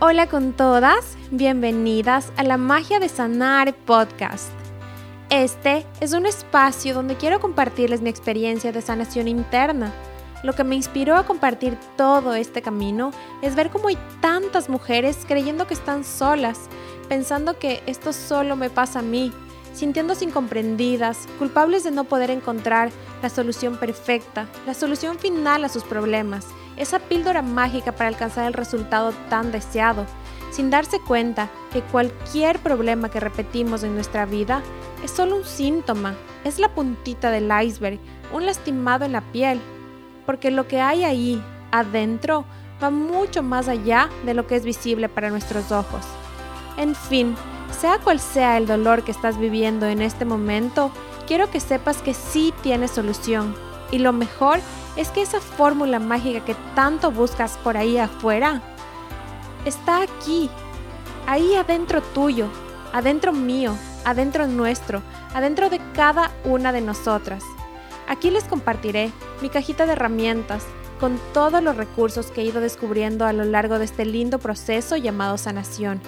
Hola con todas, bienvenidas a la Magia de Sanar podcast. Este es un espacio donde quiero compartirles mi experiencia de sanación interna. Lo que me inspiró a compartir todo este camino es ver cómo hay tantas mujeres creyendo que están solas, pensando que esto solo me pasa a mí, sintiéndose incomprendidas, culpables de no poder encontrar la solución perfecta, la solución final a sus problemas esa píldora mágica para alcanzar el resultado tan deseado, sin darse cuenta que cualquier problema que repetimos en nuestra vida es solo un síntoma, es la puntita del iceberg, un lastimado en la piel, porque lo que hay ahí, adentro, va mucho más allá de lo que es visible para nuestros ojos. En fin, sea cual sea el dolor que estás viviendo en este momento, quiero que sepas que sí tienes solución. Y lo mejor es que esa fórmula mágica que tanto buscas por ahí afuera está aquí, ahí adentro tuyo, adentro mío, adentro nuestro, adentro de cada una de nosotras. Aquí les compartiré mi cajita de herramientas con todos los recursos que he ido descubriendo a lo largo de este lindo proceso llamado sanación,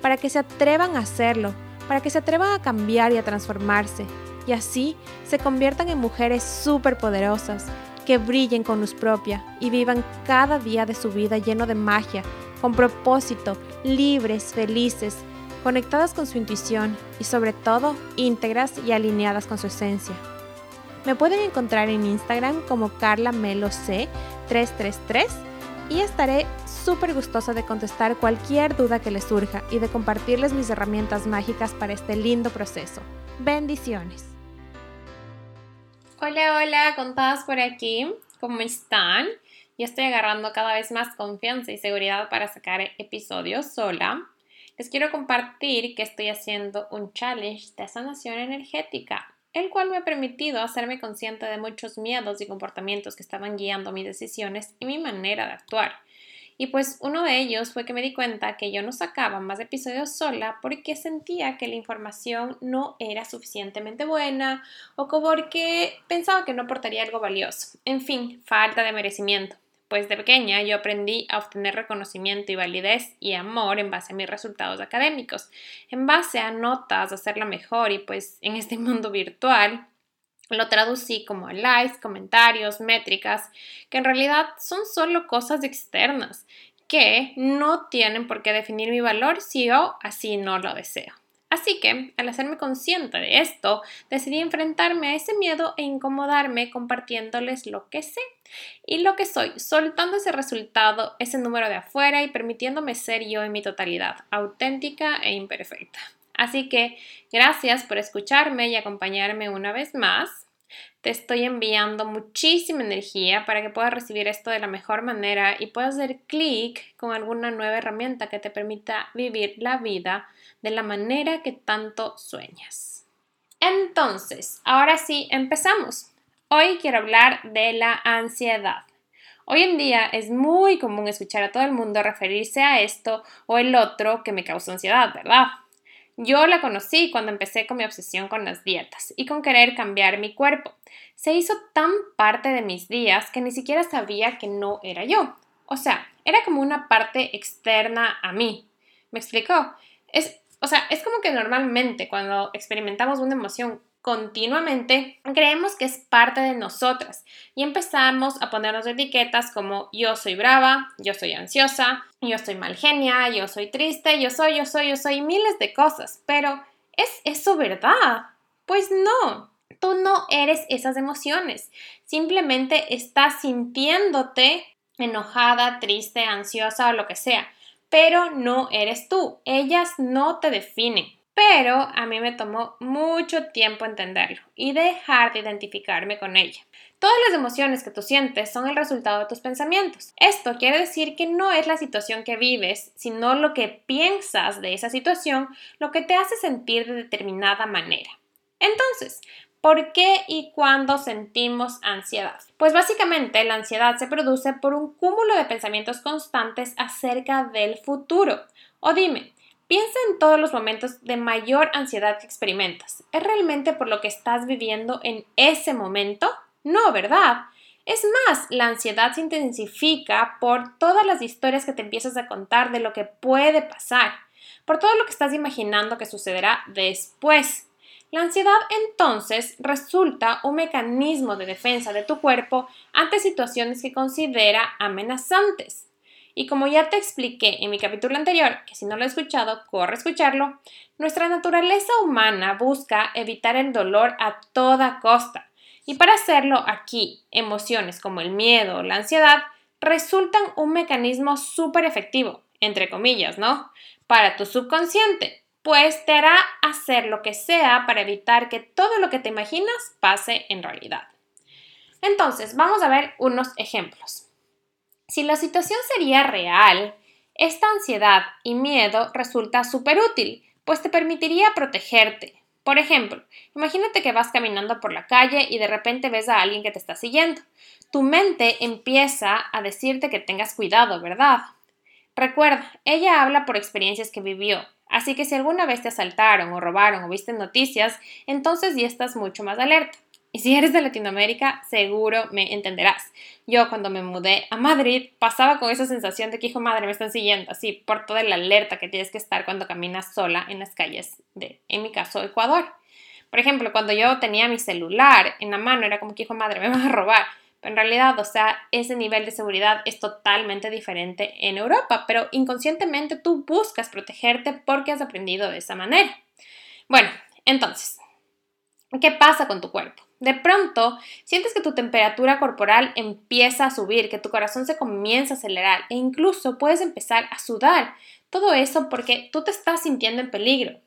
para que se atrevan a hacerlo, para que se atrevan a cambiar y a transformarse, y así se conviertan en mujeres súper poderosas que brillen con luz propia y vivan cada día de su vida lleno de magia, con propósito, libres, felices, conectadas con su intuición y sobre todo íntegras y alineadas con su esencia. Me pueden encontrar en Instagram como carlameloc333 y estaré súper gustosa de contestar cualquier duda que les surja y de compartirles mis herramientas mágicas para este lindo proceso. Bendiciones. Hola, hola, contadas por aquí. ¿Cómo están? Yo estoy agarrando cada vez más confianza y seguridad para sacar episodios sola. Les quiero compartir que estoy haciendo un challenge de sanación energética, el cual me ha permitido hacerme consciente de muchos miedos y comportamientos que estaban guiando mis decisiones y mi manera de actuar. Y pues uno de ellos fue que me di cuenta que yo no sacaba más episodios sola porque sentía que la información no era suficientemente buena o porque pensaba que no aportaría algo valioso. En fin, falta de merecimiento. Pues de pequeña yo aprendí a obtener reconocimiento y validez y amor en base a mis resultados académicos, en base a notas, hacerla mejor y pues en este mundo virtual lo traducí como likes, comentarios, métricas, que en realidad son solo cosas externas, que no tienen por qué definir mi valor si yo así no lo deseo. Así que, al hacerme consciente de esto, decidí enfrentarme a ese miedo e incomodarme compartiéndoles lo que sé y lo que soy, soltando ese resultado, ese número de afuera y permitiéndome ser yo en mi totalidad, auténtica e imperfecta. Así que gracias por escucharme y acompañarme una vez más. Te estoy enviando muchísima energía para que puedas recibir esto de la mejor manera y puedas hacer clic con alguna nueva herramienta que te permita vivir la vida de la manera que tanto sueñas. Entonces, ahora sí, empezamos. Hoy quiero hablar de la ansiedad. Hoy en día es muy común escuchar a todo el mundo referirse a esto o el otro que me causa ansiedad, ¿verdad? Yo la conocí cuando empecé con mi obsesión con las dietas y con querer cambiar mi cuerpo. Se hizo tan parte de mis días que ni siquiera sabía que no era yo. O sea, era como una parte externa a mí. ¿Me explicó? Es, o sea, es como que normalmente cuando experimentamos una emoción continuamente, creemos que es parte de nosotras y empezamos a ponernos etiquetas como yo soy brava, yo soy ansiosa, yo soy mal genia, yo soy triste, yo soy, yo soy, yo soy miles de cosas. Pero ¿es eso verdad? Pues no. Tú no eres esas emociones. Simplemente estás sintiéndote enojada, triste, ansiosa o lo que sea. Pero no eres tú. Ellas no te definen. Pero a mí me tomó mucho tiempo entenderlo y dejar de identificarme con ella. Todas las emociones que tú sientes son el resultado de tus pensamientos. Esto quiere decir que no es la situación que vives, sino lo que piensas de esa situación lo que te hace sentir de determinada manera. Entonces, ¿Por qué y cuándo sentimos ansiedad? Pues básicamente la ansiedad se produce por un cúmulo de pensamientos constantes acerca del futuro. O dime, Piensa en todos los momentos de mayor ansiedad que experimentas. ¿Es realmente por lo que estás viviendo en ese momento? No, ¿verdad? Es más, la ansiedad se intensifica por todas las historias que te empiezas a contar de lo que puede pasar, por todo lo que estás imaginando que sucederá después. La ansiedad entonces resulta un mecanismo de defensa de tu cuerpo ante situaciones que considera amenazantes. Y como ya te expliqué en mi capítulo anterior, que si no lo has escuchado, corre a escucharlo, nuestra naturaleza humana busca evitar el dolor a toda costa. Y para hacerlo aquí, emociones como el miedo o la ansiedad resultan un mecanismo súper efectivo, entre comillas, ¿no? Para tu subconsciente, pues te hará hacer lo que sea para evitar que todo lo que te imaginas pase en realidad. Entonces, vamos a ver unos ejemplos. Si la situación sería real, esta ansiedad y miedo resulta súper útil, pues te permitiría protegerte. Por ejemplo, imagínate que vas caminando por la calle y de repente ves a alguien que te está siguiendo. Tu mente empieza a decirte que tengas cuidado, ¿verdad? Recuerda, ella habla por experiencias que vivió, así que si alguna vez te asaltaron o robaron o viste noticias, entonces ya estás mucho más alerta. Y si eres de Latinoamérica, seguro me entenderás. Yo cuando me mudé a Madrid pasaba con esa sensación de que, hijo madre, me están siguiendo, así por toda la alerta que tienes que estar cuando caminas sola en las calles de, en mi caso, Ecuador. Por ejemplo, cuando yo tenía mi celular en la mano, era como que, hijo madre, me van a robar. Pero en realidad, o sea, ese nivel de seguridad es totalmente diferente en Europa, pero inconscientemente tú buscas protegerte porque has aprendido de esa manera. Bueno, entonces, ¿qué pasa con tu cuerpo? De pronto, sientes que tu temperatura corporal empieza a subir, que tu corazón se comienza a acelerar e incluso puedes empezar a sudar. Todo eso porque tú te estás sintiendo en peligro.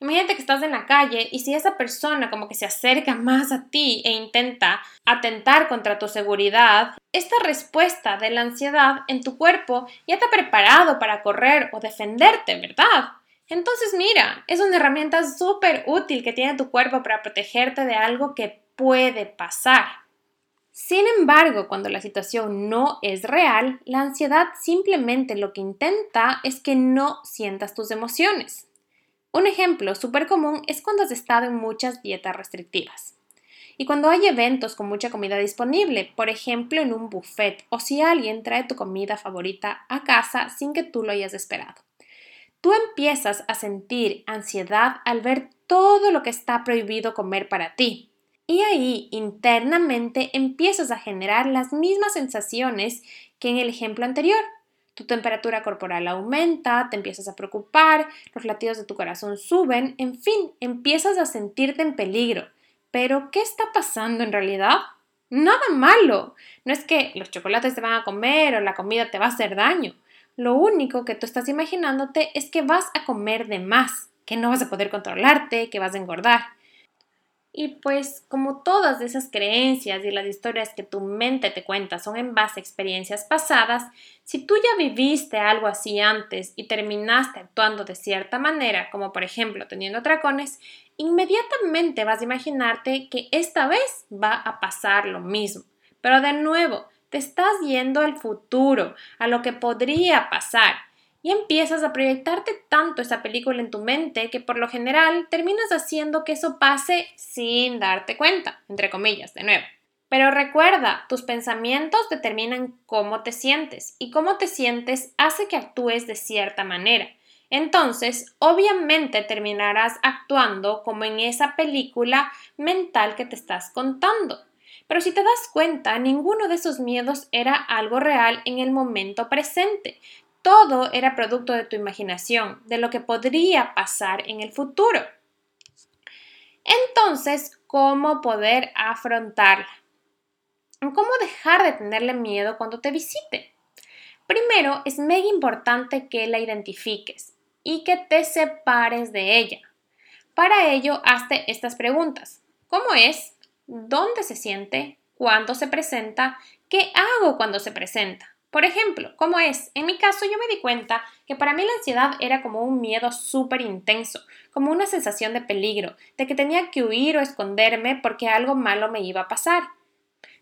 Imagínate que estás en la calle y si esa persona como que se acerca más a ti e intenta atentar contra tu seguridad, esta respuesta de la ansiedad en tu cuerpo ya te ha preparado para correr o defenderte, ¿verdad? Entonces mira, es una herramienta súper útil que tiene tu cuerpo para protegerte de algo que puede pasar. Sin embargo, cuando la situación no es real, la ansiedad simplemente lo que intenta es que no sientas tus emociones. Un ejemplo súper común es cuando has estado en muchas dietas restrictivas. Y cuando hay eventos con mucha comida disponible, por ejemplo en un buffet o si alguien trae tu comida favorita a casa sin que tú lo hayas esperado. Tú empiezas a sentir ansiedad al ver todo lo que está prohibido comer para ti, y ahí internamente empiezas a generar las mismas sensaciones que en el ejemplo anterior. Tu temperatura corporal aumenta, te empiezas a preocupar, los latidos de tu corazón suben, en fin, empiezas a sentirte en peligro. Pero, ¿qué está pasando en realidad? Nada malo. No es que los chocolates te van a comer o la comida te va a hacer daño. Lo único que tú estás imaginándote es que vas a comer de más, que no vas a poder controlarte, que vas a engordar. Y pues como todas esas creencias y las historias que tu mente te cuenta son en base a experiencias pasadas, si tú ya viviste algo así antes y terminaste actuando de cierta manera, como por ejemplo teniendo atracones, inmediatamente vas a imaginarte que esta vez va a pasar lo mismo. Pero de nuevo, te estás yendo al futuro, a lo que podría pasar y empiezas a proyectarte tanto esa película en tu mente que por lo general terminas haciendo que eso pase sin darte cuenta, entre comillas, de nuevo. Pero recuerda, tus pensamientos determinan cómo te sientes y cómo te sientes hace que actúes de cierta manera. Entonces, obviamente terminarás actuando como en esa película mental que te estás contando. Pero si te das cuenta, ninguno de esos miedos era algo real en el momento presente. Todo era producto de tu imaginación, de lo que podría pasar en el futuro. Entonces, ¿cómo poder afrontarla? ¿Cómo dejar de tenerle miedo cuando te visite? Primero, es mega importante que la identifiques y que te separes de ella. Para ello, hazte estas preguntas. ¿Cómo es? ¿Dónde se siente? ¿Cuándo se presenta? ¿Qué hago cuando se presenta? Por ejemplo, ¿cómo es? En mi caso yo me di cuenta que para mí la ansiedad era como un miedo súper intenso, como una sensación de peligro, de que tenía que huir o esconderme porque algo malo me iba a pasar.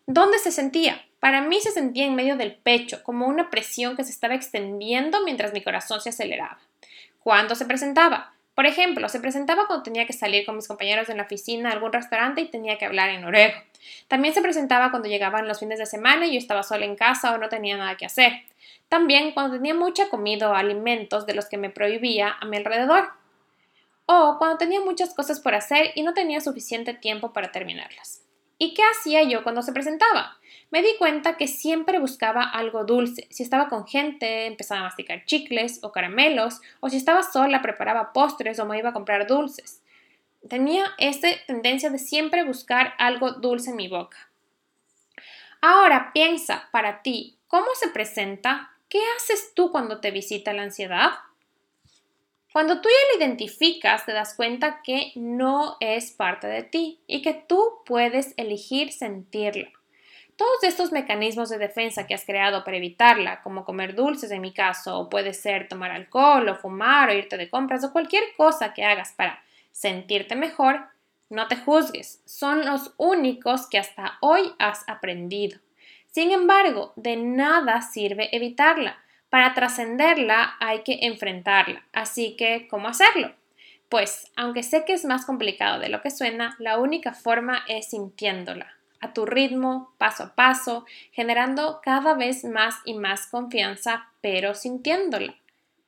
¿Dónde se sentía? Para mí se sentía en medio del pecho, como una presión que se estaba extendiendo mientras mi corazón se aceleraba. ¿Cuándo se presentaba? Por ejemplo, se presentaba cuando tenía que salir con mis compañeros en la oficina a algún restaurante y tenía que hablar en noruego. También se presentaba cuando llegaban los fines de semana y yo estaba sola en casa o no tenía nada que hacer. También cuando tenía mucha comida o alimentos de los que me prohibía a mi alrededor. O cuando tenía muchas cosas por hacer y no tenía suficiente tiempo para terminarlas. ¿Y qué hacía yo cuando se presentaba? Me di cuenta que siempre buscaba algo dulce. Si estaba con gente, empezaba a masticar chicles o caramelos, o si estaba sola, preparaba postres o me iba a comprar dulces. Tenía esa tendencia de siempre buscar algo dulce en mi boca. Ahora piensa para ti, ¿cómo se presenta? ¿Qué haces tú cuando te visita la ansiedad? Cuando tú ya la identificas, te das cuenta que no es parte de ti y que tú puedes elegir sentirla. Todos estos mecanismos de defensa que has creado para evitarla, como comer dulces en mi caso, o puede ser tomar alcohol, o fumar, o irte de compras, o cualquier cosa que hagas para sentirte mejor, no te juzgues, son los únicos que hasta hoy has aprendido. Sin embargo, de nada sirve evitarla. Para trascenderla hay que enfrentarla. Así que, ¿cómo hacerlo? Pues, aunque sé que es más complicado de lo que suena, la única forma es sintiéndola, a tu ritmo, paso a paso, generando cada vez más y más confianza, pero sintiéndola.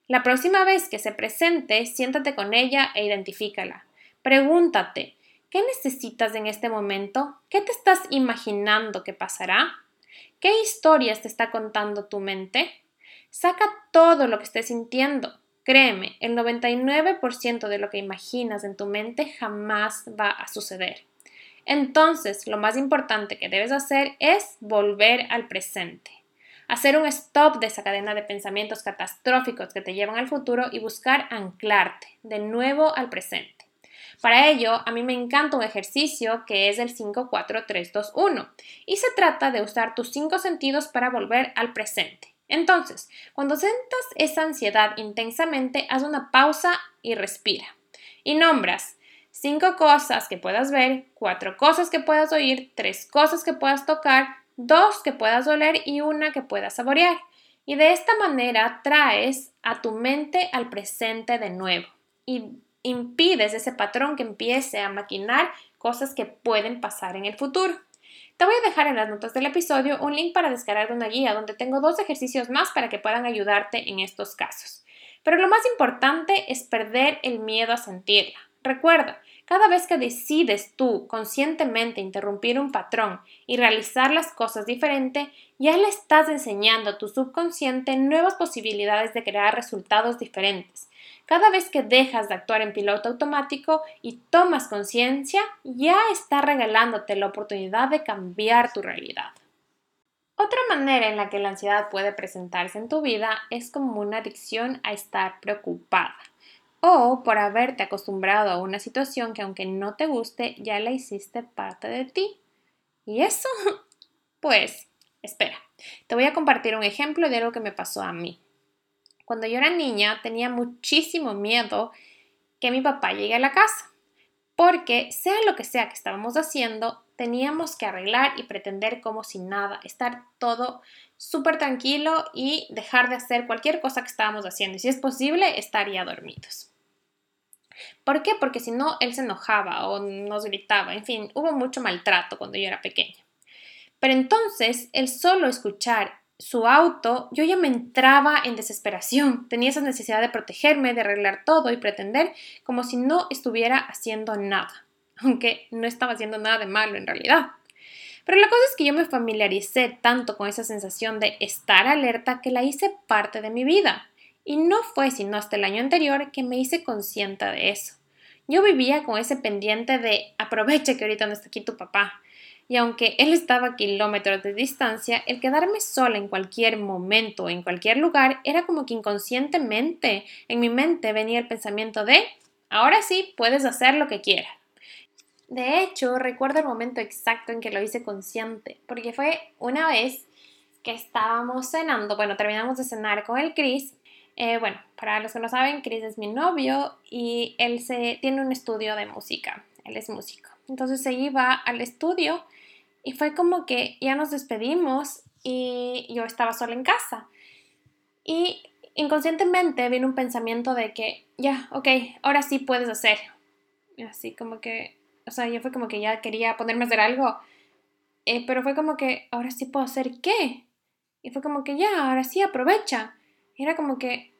La próxima vez que se presente, siéntate con ella e identifícala. Pregúntate, ¿qué necesitas en este momento? ¿Qué te estás imaginando que pasará? ¿Qué historias te está contando tu mente? Saca todo lo que estés sintiendo. Créeme, el 99% de lo que imaginas en tu mente jamás va a suceder. Entonces, lo más importante que debes hacer es volver al presente. Hacer un stop de esa cadena de pensamientos catastróficos que te llevan al futuro y buscar anclarte de nuevo al presente. Para ello, a mí me encanta un ejercicio que es el 54321 y se trata de usar tus cinco sentidos para volver al presente. Entonces, cuando sientas esa ansiedad intensamente, haz una pausa y respira. Y nombras cinco cosas que puedas ver, cuatro cosas que puedas oír, tres cosas que puedas tocar, dos que puedas oler y una que puedas saborear. Y de esta manera traes a tu mente al presente de nuevo y impides ese patrón que empiece a maquinar cosas que pueden pasar en el futuro. Te voy a dejar en las notas del episodio un link para descargar una guía donde tengo dos ejercicios más para que puedan ayudarte en estos casos. Pero lo más importante es perder el miedo a sentirla. Recuerda, cada vez que decides tú conscientemente interrumpir un patrón y realizar las cosas diferente, ya le estás enseñando a tu subconsciente nuevas posibilidades de crear resultados diferentes. Cada vez que dejas de actuar en piloto automático y tomas conciencia, ya está regalándote la oportunidad de cambiar tu realidad. Otra manera en la que la ansiedad puede presentarse en tu vida es como una adicción a estar preocupada o por haberte acostumbrado a una situación que aunque no te guste, ya la hiciste parte de ti. ¿Y eso? Pues, espera, te voy a compartir un ejemplo de algo que me pasó a mí. Cuando yo era niña tenía muchísimo miedo que mi papá llegue a la casa, porque sea lo que sea que estábamos haciendo, teníamos que arreglar y pretender como si nada, estar todo súper tranquilo y dejar de hacer cualquier cosa que estábamos haciendo y si es posible estar ya dormidos. ¿Por qué? Porque si no, él se enojaba o nos gritaba, en fin, hubo mucho maltrato cuando yo era pequeña. Pero entonces, el solo escuchar su auto, yo ya me entraba en desesperación, tenía esa necesidad de protegerme, de arreglar todo y pretender como si no estuviera haciendo nada, aunque no estaba haciendo nada de malo en realidad. Pero la cosa es que yo me familiaricé tanto con esa sensación de estar alerta que la hice parte de mi vida. Y no fue sino hasta el año anterior que me hice consciente de eso. Yo vivía con ese pendiente de aprovecha que ahorita no está aquí tu papá. Y aunque él estaba a kilómetros de distancia, el quedarme sola en cualquier momento, en cualquier lugar, era como que inconscientemente en mi mente venía el pensamiento de ahora sí puedes hacer lo que quieras. De hecho, recuerdo el momento exacto en que lo hice consciente, porque fue una vez que estábamos cenando, bueno, terminamos de cenar con el Chris eh, bueno, para los que no saben, Chris es mi novio y él se, tiene un estudio de música, él es músico. Entonces se iba al estudio y fue como que ya nos despedimos y yo estaba sola en casa. Y inconscientemente vino un pensamiento de que, ya, ok, ahora sí puedes hacer. Así como que, o sea, yo fue como que ya quería ponerme a hacer algo, eh, pero fue como que, ahora sí puedo hacer qué. Y fue como que ya, ahora sí aprovecha. Era como que,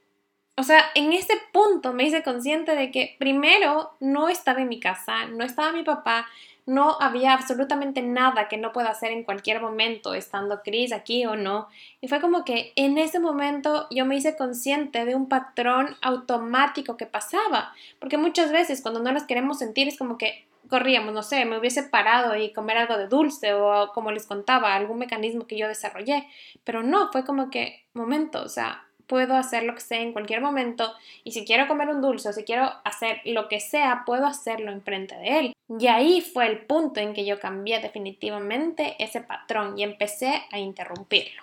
o sea, en ese punto me hice consciente de que primero no estaba en mi casa, no estaba mi papá, no había absolutamente nada que no pueda hacer en cualquier momento, estando Chris aquí o no. Y fue como que en ese momento yo me hice consciente de un patrón automático que pasaba, porque muchas veces cuando no las queremos sentir es como que corríamos, no sé, me hubiese parado y comer algo de dulce o como les contaba, algún mecanismo que yo desarrollé, pero no, fue como que, momento, o sea, puedo hacer lo que sea en cualquier momento y si quiero comer un dulce o si quiero hacer lo que sea, puedo hacerlo enfrente de él. Y ahí fue el punto en que yo cambié definitivamente ese patrón y empecé a interrumpirlo.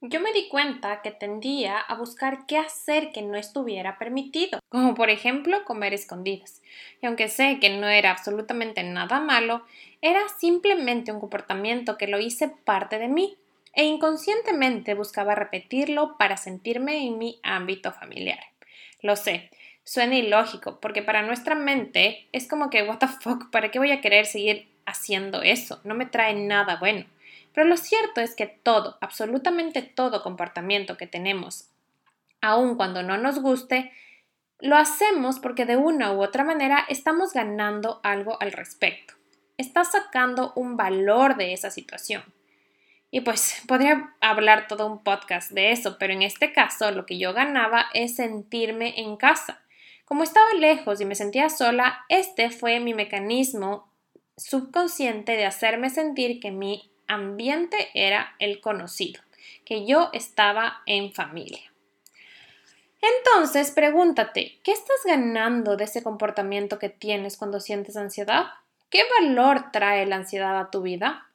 Yo me di cuenta que tendía a buscar qué hacer que no estuviera permitido, como por ejemplo comer escondidas. Y aunque sé que no era absolutamente nada malo, era simplemente un comportamiento que lo hice parte de mí e inconscientemente buscaba repetirlo para sentirme en mi ámbito familiar. Lo sé, suena ilógico, porque para nuestra mente es como que, what the fuck, ¿para qué voy a querer seguir haciendo eso? No me trae nada bueno. Pero lo cierto es que todo, absolutamente todo comportamiento que tenemos, aun cuando no nos guste, lo hacemos porque de una u otra manera estamos ganando algo al respecto. Estás sacando un valor de esa situación. Y pues podría hablar todo un podcast de eso, pero en este caso lo que yo ganaba es sentirme en casa. Como estaba lejos y me sentía sola, este fue mi mecanismo subconsciente de hacerme sentir que mi ambiente era el conocido, que yo estaba en familia. Entonces, pregúntate, ¿qué estás ganando de ese comportamiento que tienes cuando sientes ansiedad? ¿Qué valor trae la ansiedad a tu vida?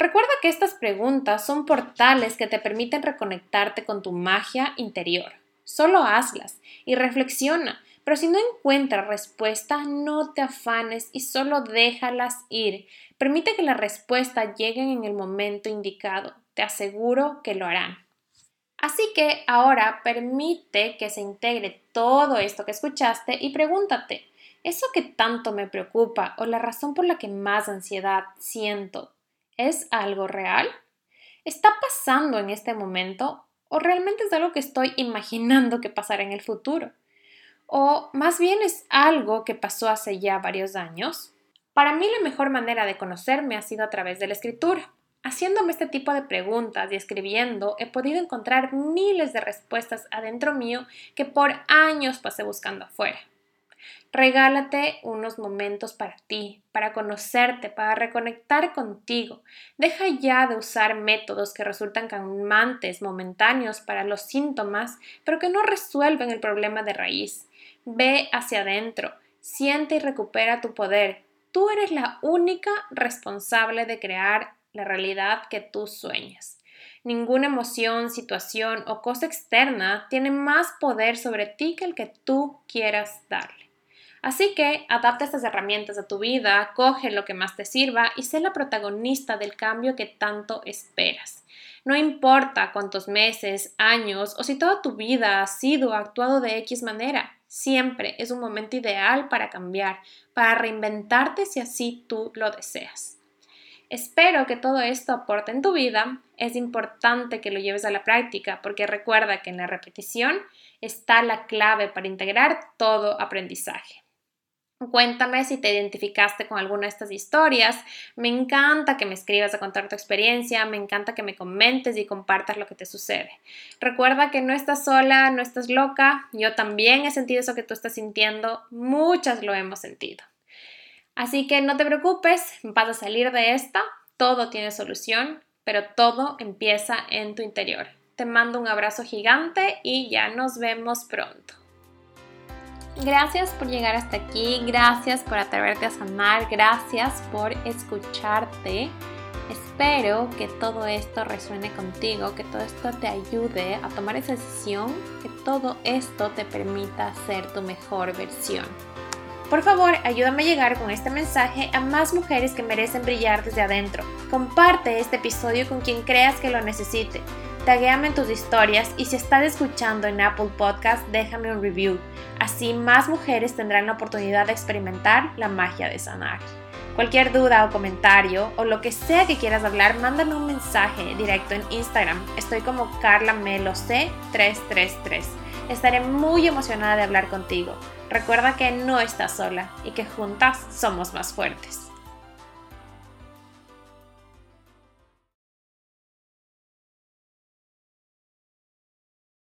Recuerda que estas preguntas son portales que te permiten reconectarte con tu magia interior. Solo hazlas y reflexiona, pero si no encuentras respuesta, no te afanes y solo déjalas ir. Permite que la respuesta lleguen en el momento indicado. Te aseguro que lo harán. Así que ahora permite que se integre todo esto que escuchaste y pregúntate, ¿eso que tanto me preocupa o la razón por la que más ansiedad siento ¿Es algo real? ¿Está pasando en este momento? ¿O realmente es algo que estoy imaginando que pasará en el futuro? ¿O más bien es algo que pasó hace ya varios años? Para mí la mejor manera de conocerme ha sido a través de la escritura. Haciéndome este tipo de preguntas y escribiendo, he podido encontrar miles de respuestas adentro mío que por años pasé buscando afuera. Regálate unos momentos para ti, para conocerte, para reconectar contigo. Deja ya de usar métodos que resultan calmantes momentáneos para los síntomas, pero que no resuelven el problema de raíz. Ve hacia adentro, siente y recupera tu poder. Tú eres la única responsable de crear la realidad que tú sueñas. Ninguna emoción, situación o cosa externa tiene más poder sobre ti que el que tú quieras darle. Así que adapta estas herramientas a tu vida, coge lo que más te sirva y sé la protagonista del cambio que tanto esperas. No importa cuántos meses, años o si toda tu vida ha sido actuado de X manera, siempre es un momento ideal para cambiar, para reinventarte si así tú lo deseas. Espero que todo esto aporte en tu vida. Es importante que lo lleves a la práctica porque recuerda que en la repetición está la clave para integrar todo aprendizaje. Cuéntame si te identificaste con alguna de estas historias. Me encanta que me escribas a contar tu experiencia, me encanta que me comentes y compartas lo que te sucede. Recuerda que no estás sola, no estás loca. Yo también he sentido eso que tú estás sintiendo. Muchas lo hemos sentido. Así que no te preocupes, vas a salir de esta. Todo tiene solución, pero todo empieza en tu interior. Te mando un abrazo gigante y ya nos vemos pronto. Gracias por llegar hasta aquí, gracias por atreverte a sanar, gracias por escucharte. Espero que todo esto resuene contigo, que todo esto te ayude a tomar esa decisión, que todo esto te permita ser tu mejor versión. Por favor, ayúdame a llegar con este mensaje a más mujeres que merecen brillar desde adentro. Comparte este episodio con quien creas que lo necesite. Taguéame en tus historias y si estás escuchando en Apple Podcast, déjame un review. Así más mujeres tendrán la oportunidad de experimentar la magia de sanar. Cualquier duda o comentario o lo que sea que quieras hablar, mándame un mensaje directo en Instagram. Estoy como Carla Melo C333. Estaré muy emocionada de hablar contigo. Recuerda que no estás sola y que juntas somos más fuertes.